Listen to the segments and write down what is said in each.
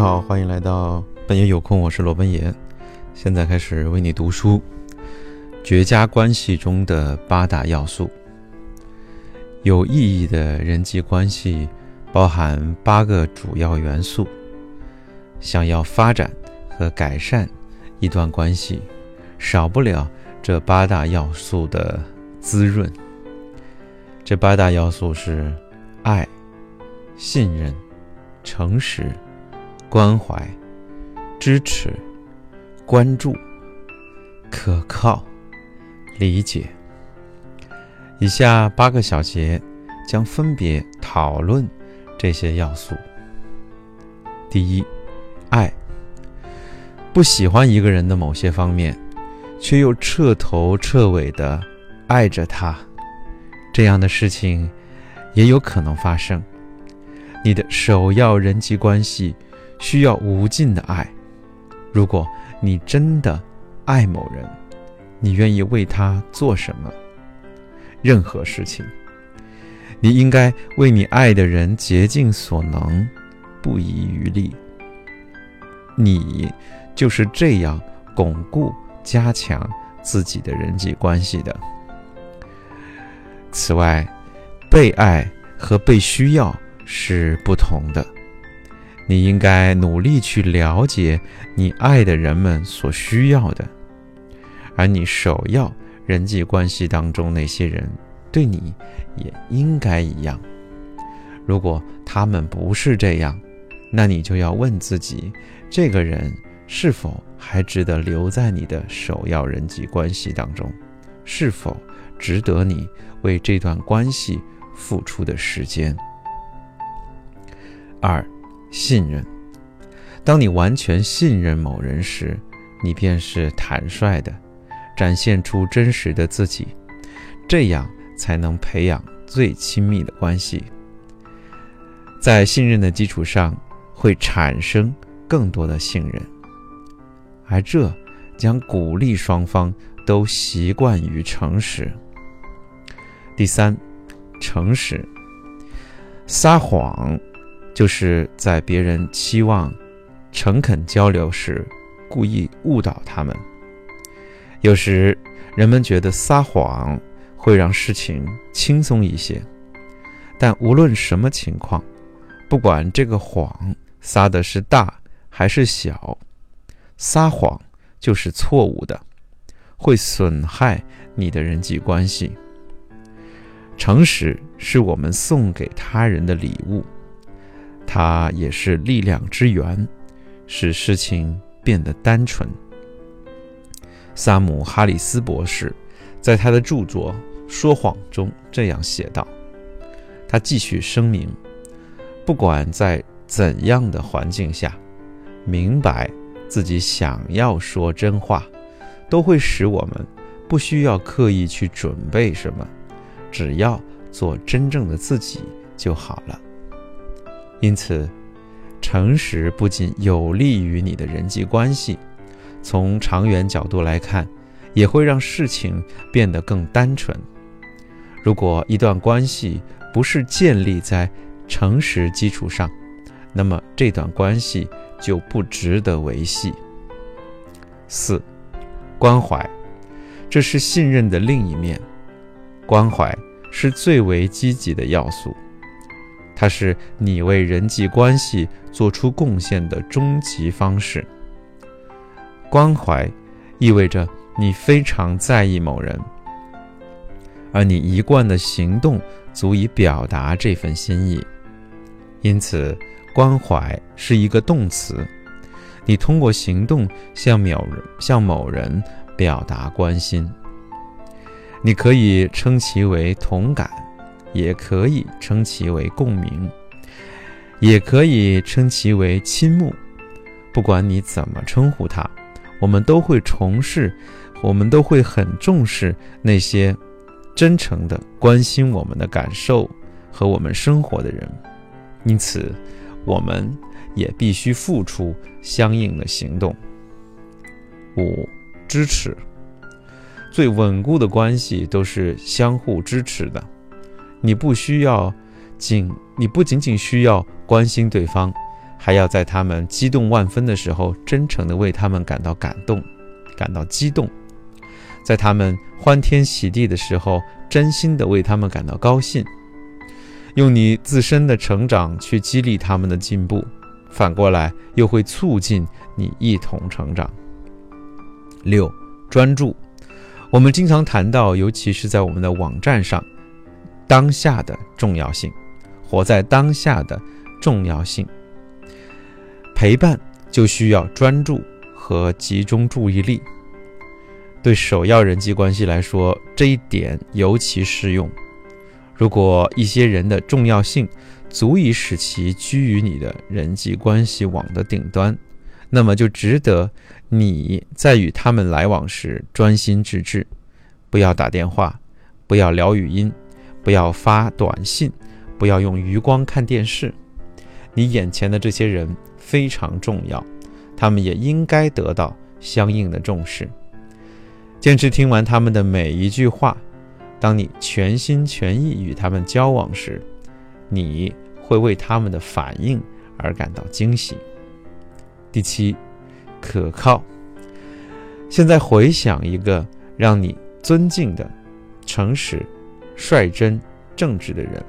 好，欢迎来到本爷有空，我是罗本爷，现在开始为你读书。绝佳关系中的八大要素，有意义的人际关系包含八个主要元素。想要发展和改善一段关系，少不了这八大要素的滋润。这八大要素是爱、信任、诚实。关怀、支持、关注、可靠、理解。以下八个小节将分别讨论这些要素。第一，爱。不喜欢一个人的某些方面，却又彻头彻尾的爱着他，这样的事情也有可能发生。你的首要人际关系。需要无尽的爱。如果你真的爱某人，你愿意为他做什么？任何事情，你应该为你爱的人竭尽所能，不遗余力。你就是这样巩固、加强自己的人际关系的。此外，被爱和被需要是不同的。你应该努力去了解你爱的人们所需要的，而你首要人际关系当中那些人对你也应该一样。如果他们不是这样，那你就要问自己：这个人是否还值得留在你的首要人际关系当中？是否值得你为这段关系付出的时间？二。信任。当你完全信任某人时，你便是坦率的，展现出真实的自己，这样才能培养最亲密的关系。在信任的基础上，会产生更多的信任，而这将鼓励双方都习惯于诚实。第三，诚实，撒谎。就是在别人期望诚恳交流时，故意误导他们。有时人们觉得撒谎会让事情轻松一些，但无论什么情况，不管这个谎撒的是大还是小，撒谎就是错误的，会损害你的人际关系。诚实是我们送给他人的礼物。它也是力量之源，使事情变得单纯。萨姆·哈里斯博士在他的著作《说谎》中这样写道：“他继续声明，不管在怎样的环境下，明白自己想要说真话，都会使我们不需要刻意去准备什么，只要做真正的自己就好了。”因此，诚实不仅有利于你的人际关系，从长远角度来看，也会让事情变得更单纯。如果一段关系不是建立在诚实基础上，那么这段关系就不值得维系。四，关怀，这是信任的另一面。关怀是最为积极的要素。它是你为人际关系做出贡献的终极方式。关怀意味着你非常在意某人，而你一贯的行动足以表达这份心意。因此，关怀是一个动词，你通过行动向某人向某人表达关心。你可以称其为同感。也可以称其为共鸣，也可以称其为倾慕。不管你怎么称呼它，我们都会重视，我们都会很重视那些真诚的关心我们的感受和我们生活的人。因此，我们也必须付出相应的行动。五、支持。最稳固的关系都是相互支持的。你不需要仅，你不仅仅需要关心对方，还要在他们激动万分的时候，真诚地为他们感到感动，感到激动；在他们欢天喜地的时候，真心地为他们感到高兴。用你自身的成长去激励他们的进步，反过来又会促进你一同成长。六，专注。我们经常谈到，尤其是在我们的网站上，当下的重要性，活在当下的重要性。陪伴就需要专注和集中注意力。对首要人际关系来说，这一点尤其适用。如果一些人的重要性足以使其居于你的人际关系网的顶端，那么就值得你在与他们来往时专心致志，不要打电话，不要聊语音，不要发短信，不要用余光看电视。你眼前的这些人。非常重要，他们也应该得到相应的重视。坚持听完他们的每一句话。当你全心全意与他们交往时，你会为他们的反应而感到惊喜。第七，可靠。现在回想一个让你尊敬的、诚实、率真、正直的人，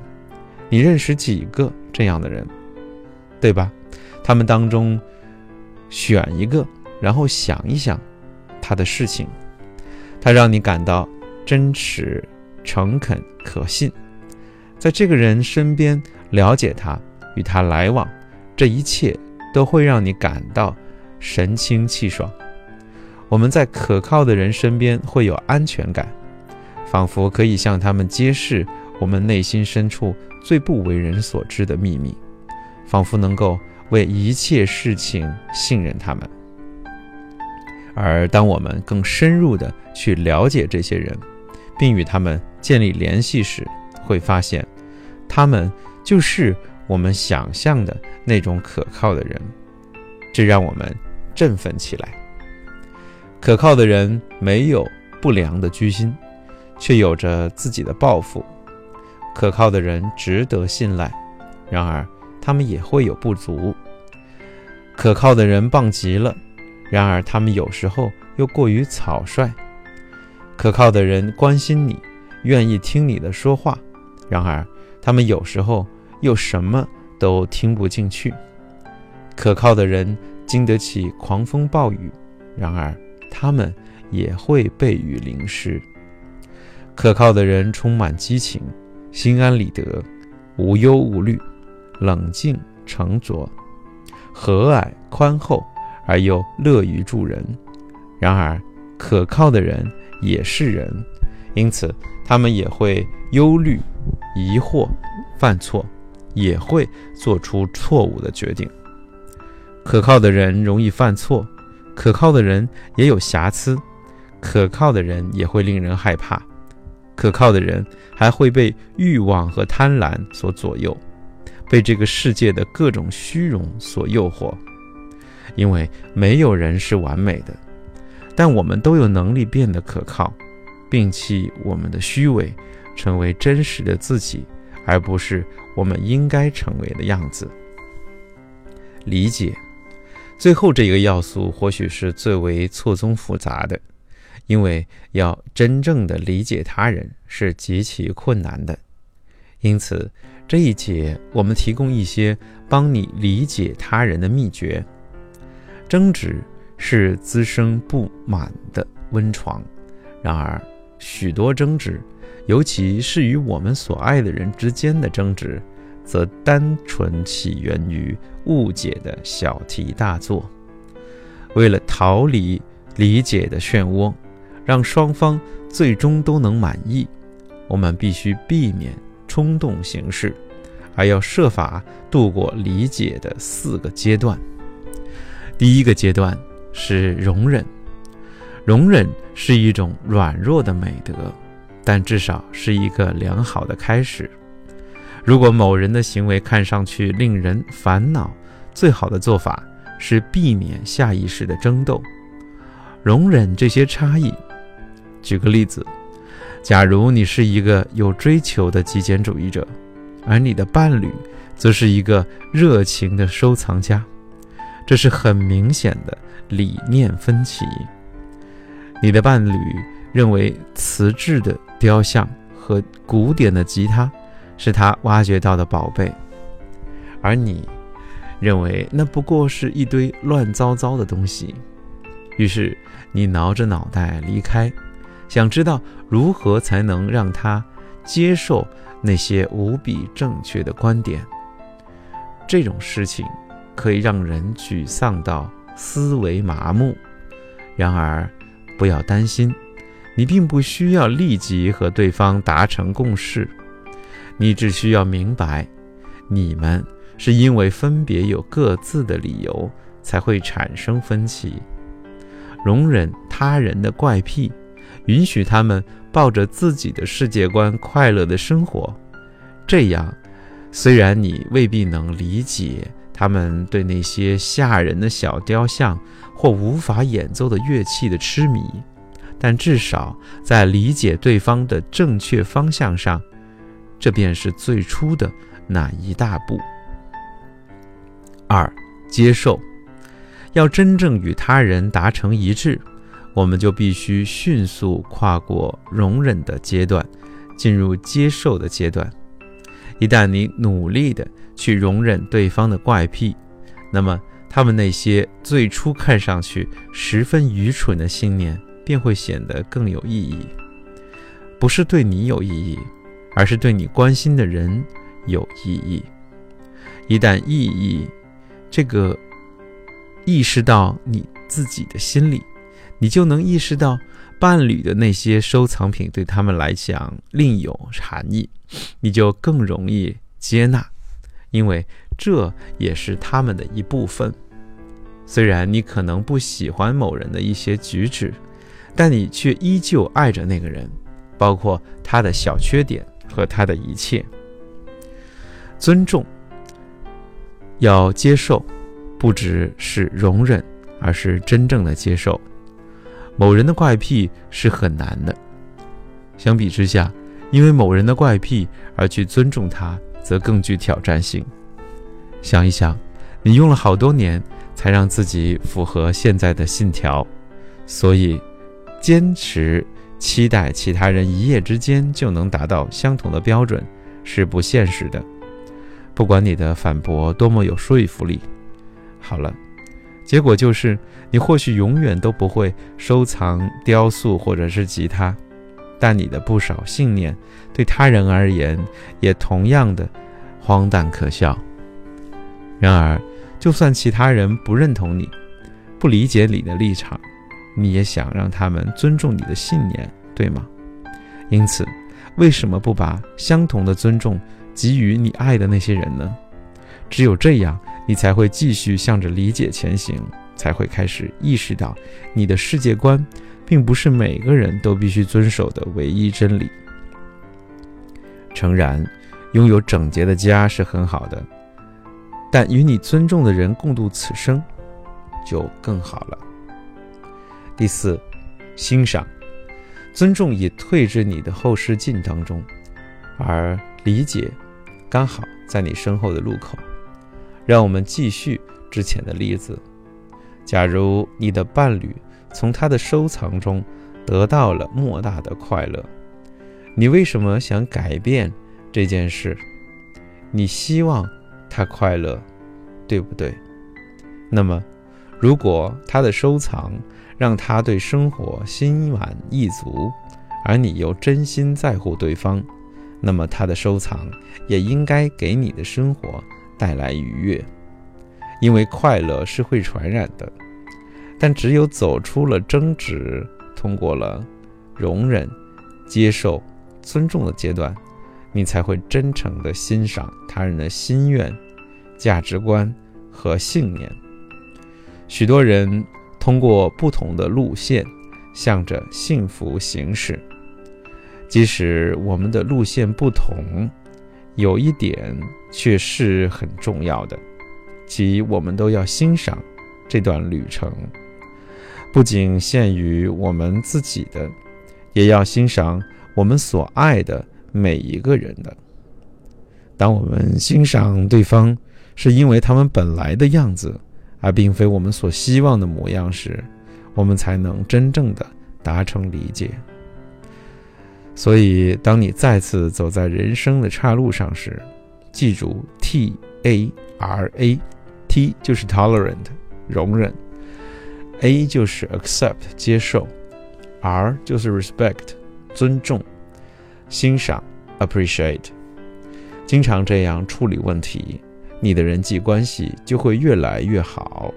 你认识几个这样的人？对吧？他们当中选一个，然后想一想他的事情，他让你感到真实、诚恳、可信。在这个人身边了解他，与他来往，这一切都会让你感到神清气爽。我们在可靠的人身边会有安全感，仿佛可以向他们揭示我们内心深处最不为人所知的秘密，仿佛能够。为一切事情信任他们，而当我们更深入的去了解这些人，并与他们建立联系时，会发现，他们就是我们想象的那种可靠的人，这让我们振奋起来。可靠的人没有不良的居心，却有着自己的抱负。可靠的人值得信赖，然而。他们也会有不足，可靠的人棒极了，然而他们有时候又过于草率。可靠的人关心你，愿意听你的说话，然而他们有时候又什么都听不进去。可靠的人经得起狂风暴雨，然而他们也会被雨淋湿。可靠的人充满激情，心安理得，无忧无虑。冷静、沉着、和蔼、宽厚，而又乐于助人。然而，可靠的人也是人，因此他们也会忧虑、疑惑、犯错，也会做出错误的决定。可靠的人容易犯错，可靠的人也有瑕疵，可靠的人也会令人害怕，可靠的人还会被欲望和贪婪所左右。被这个世界的各种虚荣所诱惑，因为没有人是完美的，但我们都有能力变得可靠，摒弃我们的虚伪，成为真实的自己，而不是我们应该成为的样子。理解，最后这一个要素或许是最为错综复杂的，因为要真正的理解他人是极其困难的，因此。这一节我们提供一些帮你理解他人的秘诀。争执是滋生不满的温床，然而许多争执，尤其是与我们所爱的人之间的争执，则单纯起源于误解的小题大做。为了逃离理解的漩涡，让双方最终都能满意，我们必须避免。冲动行事，还要设法度过理解的四个阶段。第一个阶段是容忍，容忍是一种软弱的美德，但至少是一个良好的开始。如果某人的行为看上去令人烦恼，最好的做法是避免下意识的争斗，容忍这些差异。举个例子。假如你是一个有追求的极简主义者，而你的伴侣则是一个热情的收藏家。这是很明显的理念分歧。你的伴侣认为瓷质的雕像和古典的吉他是他挖掘到的宝贝，而你认为那不过是一堆乱糟糟的东西。于是你挠着脑袋离开，想知道如何才能让他接受那些无比正确的观点。这种事情可以让人沮丧到思维麻木。然而，不要担心，你并不需要立即和对方达成共识，你只需要明白，你们是因为分别有各自的理由才会产生分歧。容忍他人的怪癖，允许他们抱着自己的世界观快乐的生活。这样，虽然你未必能理解他们对那些吓人的小雕像或无法演奏的乐器的痴迷，但至少在理解对方的正确方向上，这便是最初的那一大步。二，接受。要真正与他人达成一致，我们就必须迅速跨过容忍的阶段，进入接受的阶段。一旦你努力地去容忍对方的怪癖，那么他们那些最初看上去十分愚蠢的信念便会显得更有意义。不是对你有意义，而是对你关心的人有意义。一旦意义这个。意识到你自己的心里，你就能意识到伴侣的那些收藏品对他们来讲另有含义，你就更容易接纳，因为这也是他们的一部分。虽然你可能不喜欢某人的一些举止，但你却依旧爱着那个人，包括他的小缺点和他的一切。尊重，要接受。不只是容忍，而是真正的接受。某人的怪癖是很难的。相比之下，因为某人的怪癖而去尊重他，则更具挑战性。想一想，你用了好多年才让自己符合现在的信条，所以坚持期待其他人一夜之间就能达到相同的标准是不现实的。不管你的反驳多么有说服力。好了，结果就是你或许永远都不会收藏雕塑或者是吉他，但你的不少信念对他人而言也同样的荒诞可笑。然而，就算其他人不认同你，不理解你的立场，你也想让他们尊重你的信念，对吗？因此，为什么不把相同的尊重给予你爱的那些人呢？只有这样。你才会继续向着理解前行，才会开始意识到，你的世界观并不是每个人都必须遵守的唯一真理。诚然，拥有整洁的家是很好的，但与你尊重的人共度此生，就更好了。第四，欣赏、尊重已退至你的后视镜当中，而理解刚好在你身后的路口。让我们继续之前的例子。假如你的伴侣从他的收藏中得到了莫大的快乐，你为什么想改变这件事？你希望他快乐，对不对？那么，如果他的收藏让他对生活心满意足，而你又真心在乎对方，那么他的收藏也应该给你的生活。带来愉悦，因为快乐是会传染的。但只有走出了争执，通过了容忍、接受、尊重的阶段，你才会真诚地欣赏他人的心愿、价值观和信念。许多人通过不同的路线，向着幸福行驶。即使我们的路线不同。有一点却是很重要的，即我们都要欣赏这段旅程，不仅限于我们自己的，也要欣赏我们所爱的每一个人的。当我们欣赏对方是因为他们本来的样子，而并非我们所希望的模样时，我们才能真正的达成理解。所以，当你再次走在人生的岔路上时，记住 T A R A，T 就是 tolerant 容忍，A 就是 accept 接受，R 就是 respect 尊重、欣赏 appreciate。经常这样处理问题，你的人际关系就会越来越好，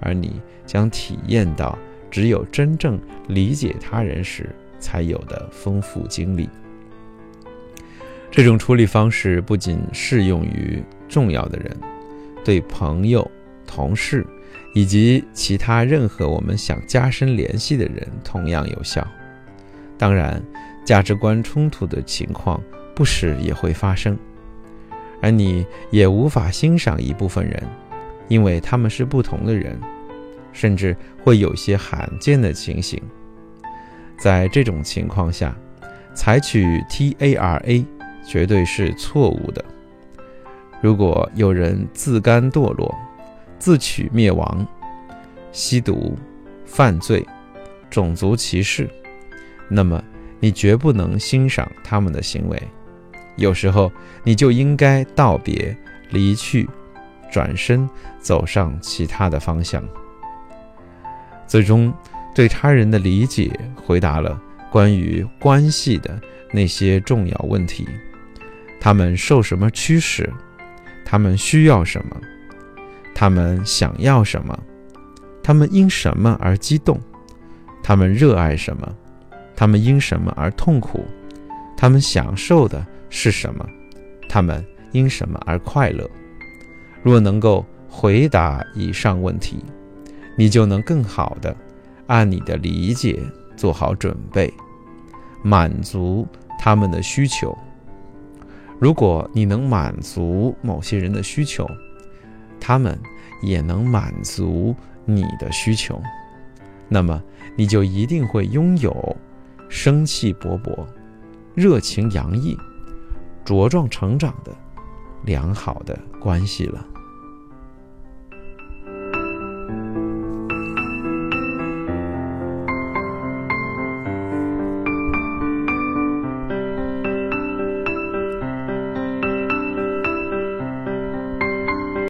而你将体验到只有真正理解他人时。才有的丰富经历。这种处理方式不仅适用于重要的人，对朋友、同事以及其他任何我们想加深联系的人同样有效。当然，价值观冲突的情况不时也会发生，而你也无法欣赏一部分人，因为他们是不同的人，甚至会有些罕见的情形。在这种情况下，采取 T A R A 绝对是错误的。如果有人自甘堕落、自取灭亡、吸毒、犯罪、种族歧视，那么你绝不能欣赏他们的行为。有时候，你就应该道别、离去、转身，走上其他的方向。最终。对他人的理解，回答了关于关系的那些重要问题：他们受什么驱使？他们需要什么？他们想要什么？他们因什么而激动？他们热爱什么？他们因什么而痛苦？他们享受的是什么？他们因什么而快乐？若能够回答以上问题，你就能更好的。按你的理解做好准备，满足他们的需求。如果你能满足某些人的需求，他们也能满足你的需求，那么你就一定会拥有生气勃勃、热情洋溢、茁壮成长的良好的关系了。